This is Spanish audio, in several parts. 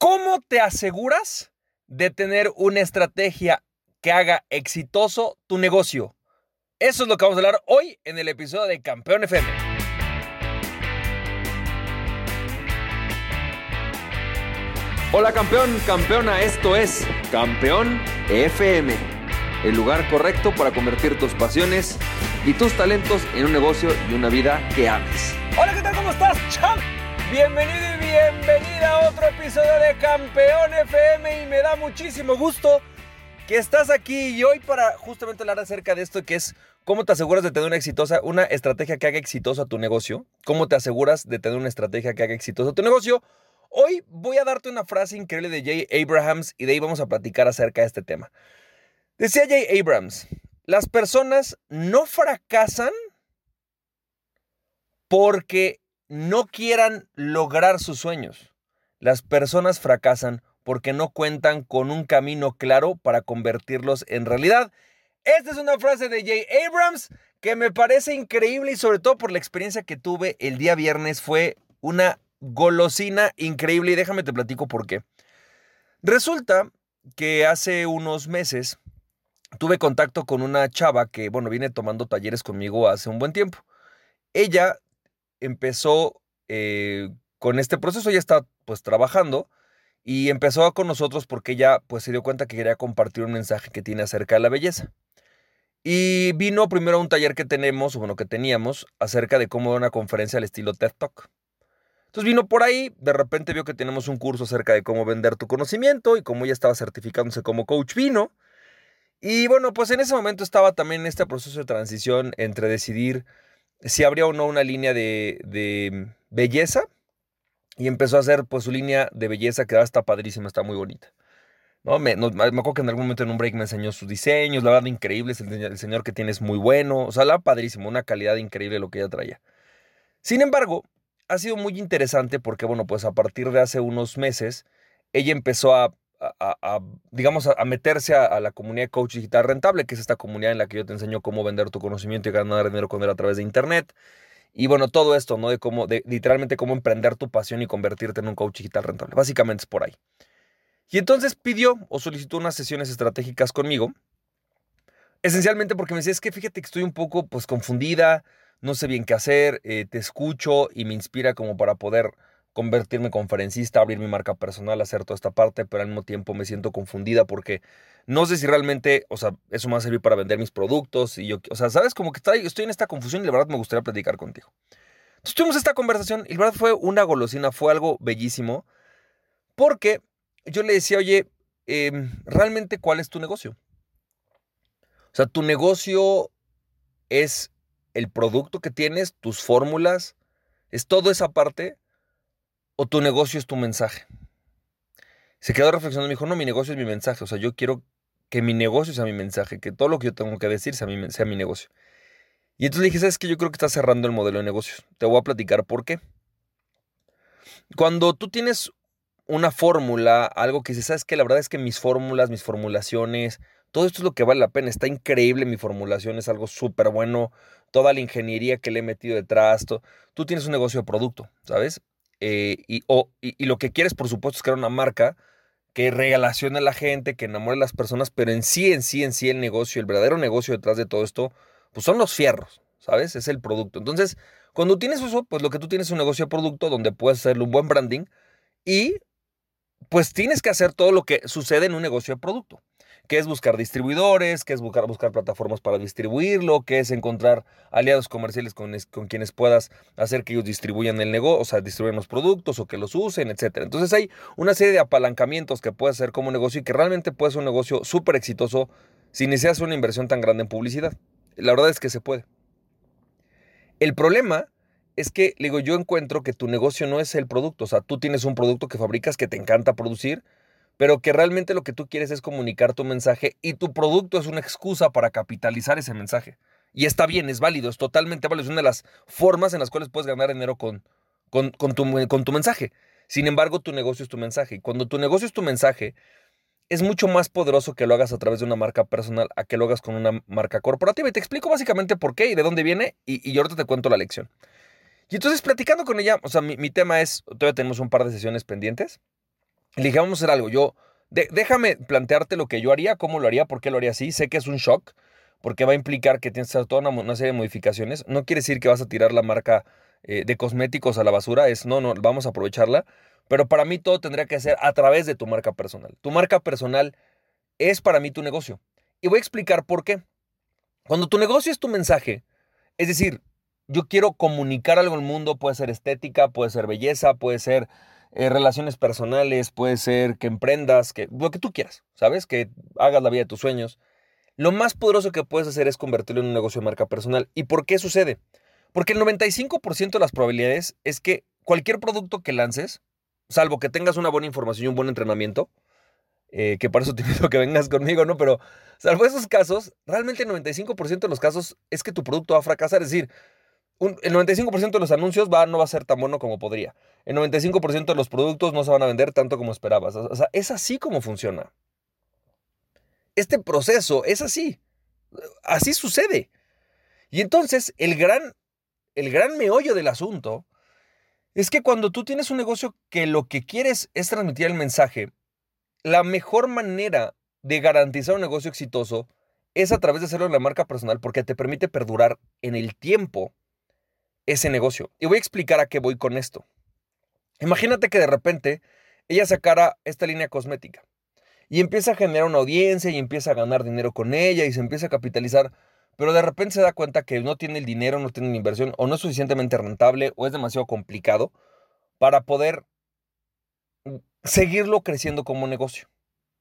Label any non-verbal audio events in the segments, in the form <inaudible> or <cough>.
¿Cómo te aseguras de tener una estrategia que haga exitoso tu negocio? Eso es lo que vamos a hablar hoy en el episodio de Campeón FM. Hola campeón, campeona, esto es Campeón FM, el lugar correcto para convertir tus pasiones y tus talentos en un negocio y una vida que ames. Hola, ¿qué tal? ¿Cómo estás, champ? Bienvenido y bienvenida a otro episodio de Campeón FM y me da muchísimo gusto que estás aquí y hoy para justamente hablar acerca de esto que es cómo te aseguras de tener una exitosa, una estrategia que haga exitoso a tu negocio, cómo te aseguras de tener una estrategia que haga exitoso a tu negocio. Hoy voy a darte una frase increíble de Jay Abrahams y de ahí vamos a platicar acerca de este tema. Decía Jay Abrams, las personas no fracasan porque no quieran lograr sus sueños. Las personas fracasan porque no cuentan con un camino claro para convertirlos en realidad. Esta es una frase de Jay Abrams que me parece increíble y sobre todo por la experiencia que tuve el día viernes fue una golosina increíble y déjame te platico por qué. Resulta que hace unos meses tuve contacto con una chava que, bueno, viene tomando talleres conmigo hace un buen tiempo. Ella empezó eh, con este proceso, ella está pues trabajando y empezó con nosotros porque ella pues se dio cuenta que quería compartir un mensaje que tiene acerca de la belleza. Y vino primero a un taller que tenemos, o bueno, que teníamos, acerca de cómo dar una conferencia al estilo TED Talk. Entonces vino por ahí, de repente vio que tenemos un curso acerca de cómo vender tu conocimiento y como ella estaba certificándose como coach, vino. Y bueno, pues en ese momento estaba también en este proceso de transición entre decidir si habría o no una línea de, belleza. Y empezó a hacer pues su línea de belleza que está padrísima, está muy bonita. ¿no? Me, me, acuerdo que en algún momento en un break me enseñó sus diseños, la verdad increíble, el, el señor que tiene es muy bueno, o sea, la padrísimo, una calidad increíble lo que ella traía. Sin embargo, ha sido muy interesante porque, bueno, pues a partir de hace unos meses, ella empezó a, digamos, a, meterse a, la comunidad de Coach Digital Rentable, que es esta comunidad en la que yo te enseño cómo vender tu conocimiento y ganar dinero con él a través de Internet. Y bueno, todo esto, ¿no? De cómo, literalmente cómo emprender tu pasión y convertirte en un coach digital rentable. Básicamente es por ahí. Y entonces pidió o solicitó unas sesiones estratégicas conmigo. Esencialmente porque me decía, es que fíjate que estoy un poco pues confundida, no sé bien qué hacer, eh, te escucho y me inspira como para poder convertirme en conferencista, abrir mi marca personal, hacer toda esta parte, pero al mismo tiempo me siento confundida porque no sé si realmente, o sea, eso me va a servir para vender mis productos y yo, o sea, sabes, como que estoy, en esta confusión y la verdad me gustaría platicar contigo. Entonces tuvimos esta conversación y la verdad fue una golosina, fue algo bellísimo, porque yo le decía, oye, em, realmente, ¿cuál es tu negocio? O sea, tu negocio es el producto que tienes, tus fórmulas, es toda esa parte, o tu negocio es tu mensaje. Se quedó reflexionando y me dijo, no, mi negocio es mi mensaje, o sea, yo quiero que mi negocio sea mi mensaje, que todo lo que yo tengo que decir sea mi, sea mi negocio. Y entonces le dije, ¿sabes qué? Yo creo que estás cerrando el modelo de negocios. Te voy a platicar por qué. Cuando tú tienes una fórmula, algo que dices, ¿sabes qué? La verdad es que mis fórmulas, mis formulaciones, todo esto es lo que vale la pena. Está increíble mi formulación, es algo súper bueno. Toda la ingeniería que le he metido detrás. Tú tienes un negocio de producto, ¿sabes? Eh, y, y, lo que quieres, por supuesto, es crear una marca que relacione a la gente, que enamore a las personas, pero en sí, en sí, en sí, el negocio, el verdadero negocio detrás de todo esto, pues son los fierros, ¿sabes? Es el producto. Entonces, cuando tienes eso, pues lo que tú tienes es un negocio de producto donde puedes hacerle un buen branding y pues tienes que hacer todo lo que sucede en un negocio de producto que es buscar distribuidores, que es buscar, buscar plataformas para distribuirlo, que es encontrar aliados comerciales con, con quienes puedas hacer que ellos distribuyan el negocio, o sea, distribuyan los productos o que los usen, etc. Entonces hay una serie de apalancamientos que puedes hacer como negocio y que realmente puede ser un negocio súper exitoso sin necesidad una inversión tan grande en publicidad. La verdad es que se puede. El problema es que, digo, yo encuentro que tu negocio no es el producto, o sea, tú tienes un producto que fabricas que te encanta producir, pero que realmente lo que tú quieres es comunicar tu mensaje y tu producto es una excusa para capitalizar ese mensaje. Y está bien, es válido, es totalmente válido, es una de las formas en las cuales puedes ganar dinero con, con, tu, con tu mensaje. Sin embargo, tu negocio es tu mensaje. Y cuando tu negocio es tu mensaje, es mucho más poderoso que lo hagas a través de una marca personal a que lo hagas con una marca corporativa. Y te explico básicamente por qué y de dónde viene y, y ahorita te cuento la lección. Y entonces platicando con ella, o sea, mi, mi tema es, todavía tenemos un par de sesiones pendientes. Le dije, vamos a hacer algo. Yo, déjame plantearte lo que yo haría, cómo lo haría, por qué lo haría así. Sé que es un shock, porque va a implicar que tienes que hacer toda una, serie de modificaciones. No quiere decir que vas a tirar la marca eh, de cosméticos a la basura, es no, no, vamos a aprovecharla. Pero para mí todo tendría que ser a través de tu marca personal. Tu marca personal es para mí tu negocio. Y voy a explicar por qué. Cuando tu negocio es tu mensaje, es decir, yo quiero comunicar algo al mundo, puede ser estética, puede ser belleza, puede ser eh, relaciones personales, puede ser que emprendas, que lo que tú quieras, ¿sabes? Que hagas la vida de tus sueños. Lo más poderoso que puedes hacer es convertirlo en un negocio de marca personal. ¿Y por qué sucede? Porque el 95% de las probabilidades es que cualquier producto que lances, salvo que tengas una buena información y un buen entrenamiento, eh, que para eso te <laughs> pido que vengas conmigo, ¿no? Pero salvo esos casos, realmente el 95% de los casos es que tu producto va a fracasar. Es decir, el 95% de los anuncios no va a ser tan bueno como podría. El 95% de los productos no se van a vender tanto como esperabas. O sea, es así como funciona. Este proceso es así. Así sucede. Y entonces el gran, el gran meollo del asunto es que cuando tú tienes un negocio que lo que quieres es transmitir el mensaje, la mejor manera de garantizar un negocio exitoso es a través de hacerlo en la marca personal porque te permite perdurar en el tiempo ese negocio. Y voy a explicar a qué voy con esto. Imagínate que de repente ella sacara esta línea cosmética y empieza a generar una audiencia y empieza a ganar dinero con ella y se empieza a capitalizar, pero de repente se da cuenta que no tiene el dinero, no tiene la inversión o no es suficientemente rentable o es demasiado complicado para poder seguirlo creciendo como negocio.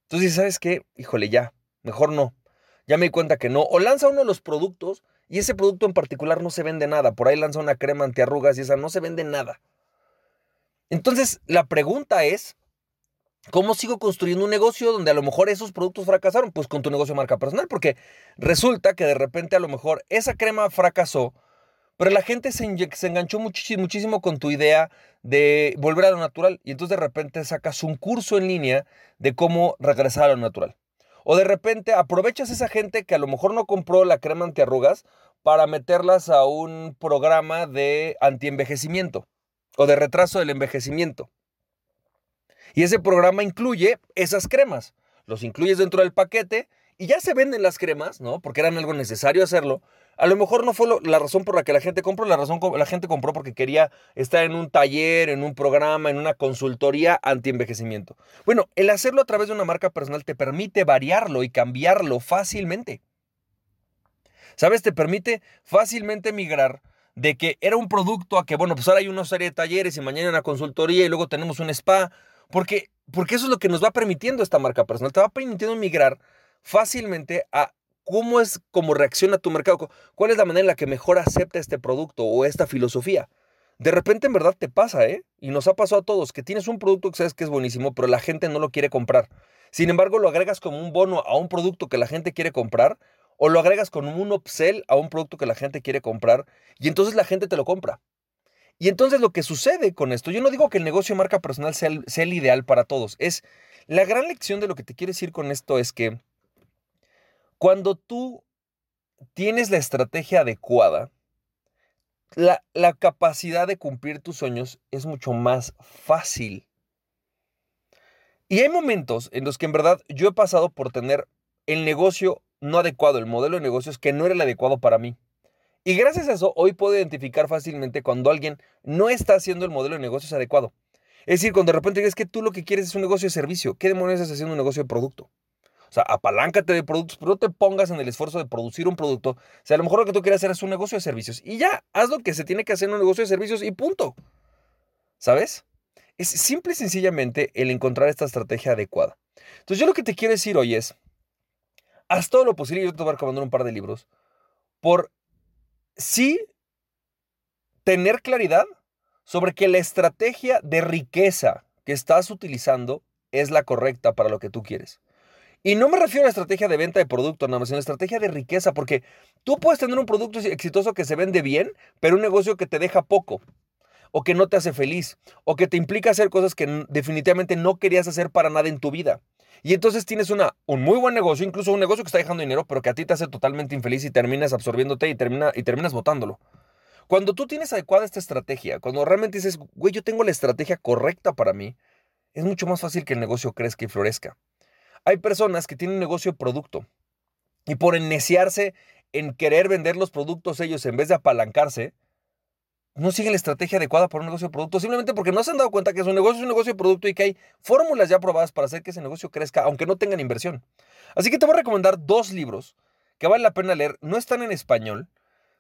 Entonces, ¿sabes qué? Híjole, ya, mejor no. Ya me di cuenta que no. O lanza uno de los productos y ese producto en particular no se vende nada. Por ahí lanza una crema antiarrugas y esa no se vende nada. Entonces, la pregunta es, ¿cómo sigo construyendo un negocio donde a lo mejor esos productos fracasaron? Pues con tu negocio de marca personal, porque resulta que de repente a lo mejor esa crema fracasó, pero la gente se, enganchó muchísimo, muchísimo con tu idea de volver a lo natural y entonces de repente sacas un curso en línea de cómo regresar a lo natural. O de repente aprovechas esa gente que a lo mejor no compró la crema antiarrugas para meterlas a un programa de antienvejecimiento o de retraso del envejecimiento. Y ese programa incluye esas cremas. Los incluyes dentro del paquete y ya se venden las cremas, ¿no? Porque eran algo necesario hacerlo. A lo mejor no fue la razón por la que la gente compró, la razón la gente compró porque quería estar en un taller, en un programa, en una consultoría anti-envejecimiento. Bueno, el hacerlo a través de una marca personal te permite variarlo y cambiarlo fácilmente. ¿Sabes? Te permite fácilmente migrar de que era un producto a que, bueno, pues ahora hay una serie de talleres y mañana una consultoría y luego tenemos un spa, porque, porque eso es lo que nos va permitiendo esta marca personal, te va permitiendo migrar fácilmente a cómo es, cómo reacciona tu mercado, cuál es la manera en la que mejor acepta este producto o esta filosofía. De repente en verdad te pasa, ¿eh? Y nos ha pasado a todos, que tienes un producto que sabes que es buenísimo, pero la gente no lo quiere comprar. Sin embargo, lo agregas como un bono a un producto que la gente quiere comprar, o lo agregas con un upsell a un producto que la gente quiere comprar, y entonces la gente te lo compra. Y entonces lo que sucede con esto, yo no digo que el negocio de marca personal sea el, sea el ideal para todos, es la gran lección de lo que te quiero decir con esto es que cuando tú tienes la estrategia adecuada, la, capacidad de cumplir tus sueños es mucho más fácil. Y hay momentos en los que en verdad yo he pasado por tener el negocio no adecuado, el modelo de negocios que no era el adecuado para mí. Y gracias a eso hoy puedo identificar fácilmente cuando alguien no está haciendo el modelo de negocios adecuado. Es decir, cuando de repente dices que tú lo que quieres es un negocio de servicio, ¿qué demonios estás haciendo un negocio de producto? O sea, apaláncate de productos, pero no te pongas en el esfuerzo de producir un producto. O sea, a lo mejor lo que tú quieres hacer es un negocio de servicios. Y ya, haz lo que se tiene que hacer en un negocio de servicios y punto. ¿Sabes? Es simple y sencillamente el encontrar esta estrategia adecuada. Entonces, yo lo que te quiero decir hoy es, haz todo lo posible, yo te voy a recomendar un par de libros, por sí tener claridad sobre que la estrategia de riqueza que estás utilizando es la correcta para lo que tú quieres. Y no me refiero a la estrategia de venta de producto, nada más, sino a la estrategia de riqueza, porque tú puedes tener un producto exitoso que se vende bien, pero un negocio que te deja poco, o que no te hace feliz, o que te implica hacer cosas que definitivamente no querías hacer para nada en tu vida. Y entonces tienes una, un muy buen negocio, incluso un negocio que está dejando dinero, pero que a ti te hace totalmente infeliz y terminas absorbiéndote y, termina, y terminas botándolo. Cuando tú tienes adecuada esta estrategia, cuando realmente dices, güey, yo tengo la estrategia correcta para mí, es mucho más fácil que el negocio crezca y florezca. Hay personas que tienen un negocio producto y por enneciarse en querer vender los productos ellos en vez de apalancarse, no siguen la estrategia adecuada para un negocio producto, simplemente porque no se han dado cuenta que su negocio es un negocio producto y que hay fórmulas ya probadas para hacer que ese negocio crezca, aunque no tengan inversión. Así que te voy a recomendar dos libros que vale la pena leer. No están en español,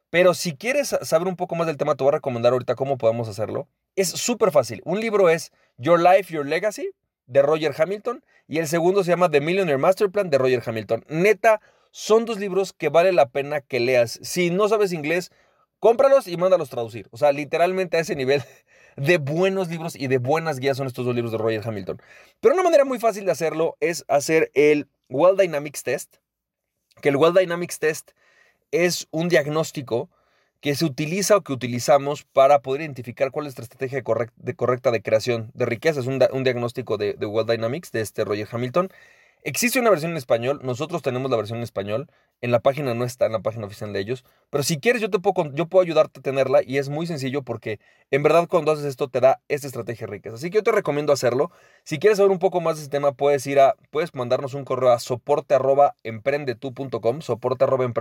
pero si quieres saber un poco más del tema, te voy a recomendar ahorita cómo podemos hacerlo. Es súper fácil. Un libro es Your Life, Your Legacy de Roger Hamilton y el segundo se llama The Millionaire Master Plan de Roger Hamilton. Neta, son dos libros que vale la pena que leas. Si no sabes inglés, cómpralos y mándalos traducir. O sea, literalmente a ese nivel <laughs> de buenos libros y de buenas guías son estos dos libros de Roger Hamilton. Pero una manera muy fácil de hacerlo es hacer el Well Dynamics Test, que el Well Dynamics Test es un diagnóstico que se utiliza o que utilizamos para poder identificar cuál es nuestra estrategia de correcta de creación de riqueza. Es un, diagnóstico de, de Well Dynamics de este Roger Hamilton Existe una versión en español, nosotros tenemos la versión en español, en la página no está, en la página oficial de ellos, pero si quieres yo te puedo, yo puedo ayudarte a tenerla y es muy sencillo porque en verdad cuando haces esto te da esta estrategia rica. Así que yo te recomiendo hacerlo. Si quieres saber un poco más de este tema, puedes ir a, puedes mandarnos un correo a soporte arroba soporte arroba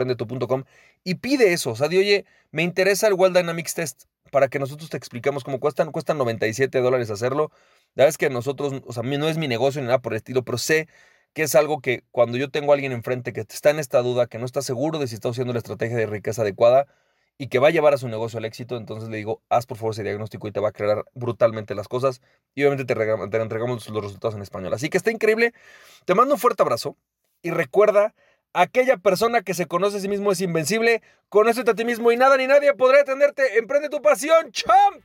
y pide eso, o sea, de oye, me interesa el Well Dynamics Test para que nosotros te expliquemos cómo cuestan, cuestan 97 dólares hacerlo. La verdad es que nosotros, o sea, no es mi negocio ni nada por el estilo, pero sé que es algo que cuando yo tengo a alguien enfrente que está en esta duda, que no está seguro de si está usando la estrategia de riqueza adecuada y que va a llevar a su negocio al éxito, entonces le digo, haz por favor ese diagnóstico y te va a aclarar brutalmente las cosas y obviamente te, entregamos los resultados en español. Así que está increíble. Te mando un fuerte abrazo y recuerda, aquella persona que se conoce a sí mismo es invencible, conócete a ti mismo y nada ni nadie podrá detenerte. Emprende tu pasión, champ.